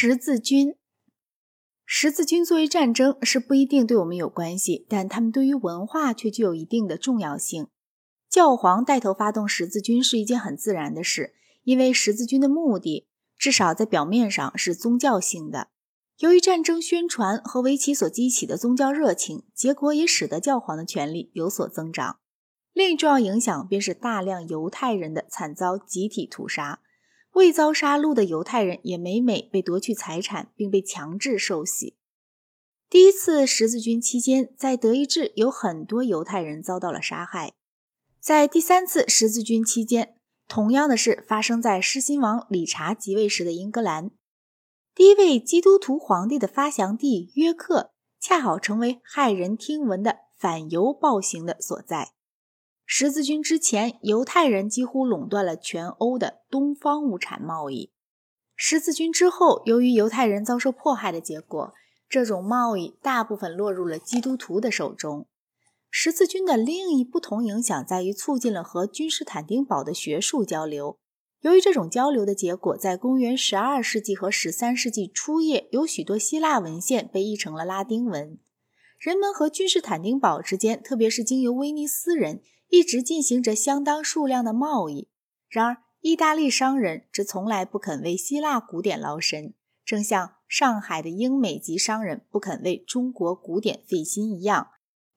十字军，十字军作为战争是不一定对我们有关系，但他们对于文化却具有一定的重要性。教皇带头发动十字军是一件很自然的事，因为十字军的目的至少在表面上是宗教性的。由于战争宣传和为其所激起的宗教热情，结果也使得教皇的权力有所增长。另一重要影响便是大量犹太人的惨遭集体屠杀。未遭杀戮的犹太人也每每被夺去财产，并被强制受洗。第一次十字军期间，在德意志有很多犹太人遭到了杀害。在第三次十字军期间，同样的事发生在狮心王理查即位时的英格兰。第一位基督徒皇帝的发祥地约克，恰好成为骇人听闻的反犹暴行的所在。十字军之前，犹太人几乎垄断了全欧的东方物产贸易。十字军之后，由于犹太人遭受迫害的结果，这种贸易大部分落入了基督徒的手中。十字军的另一不同影响在于促进了和君士坦丁堡的学术交流。由于这种交流的结果，在公元十二世纪和十三世纪初叶，有许多希腊文献被译成了拉丁文。人们和君士坦丁堡之间，特别是经由威尼斯人。一直进行着相当数量的贸易，然而意大利商人则从来不肯为希腊古典劳神，正像上海的英美籍商人不肯为中国古典费心一样。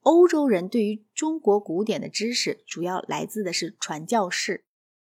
欧洲人对于中国古典的知识主要来自的是传教士。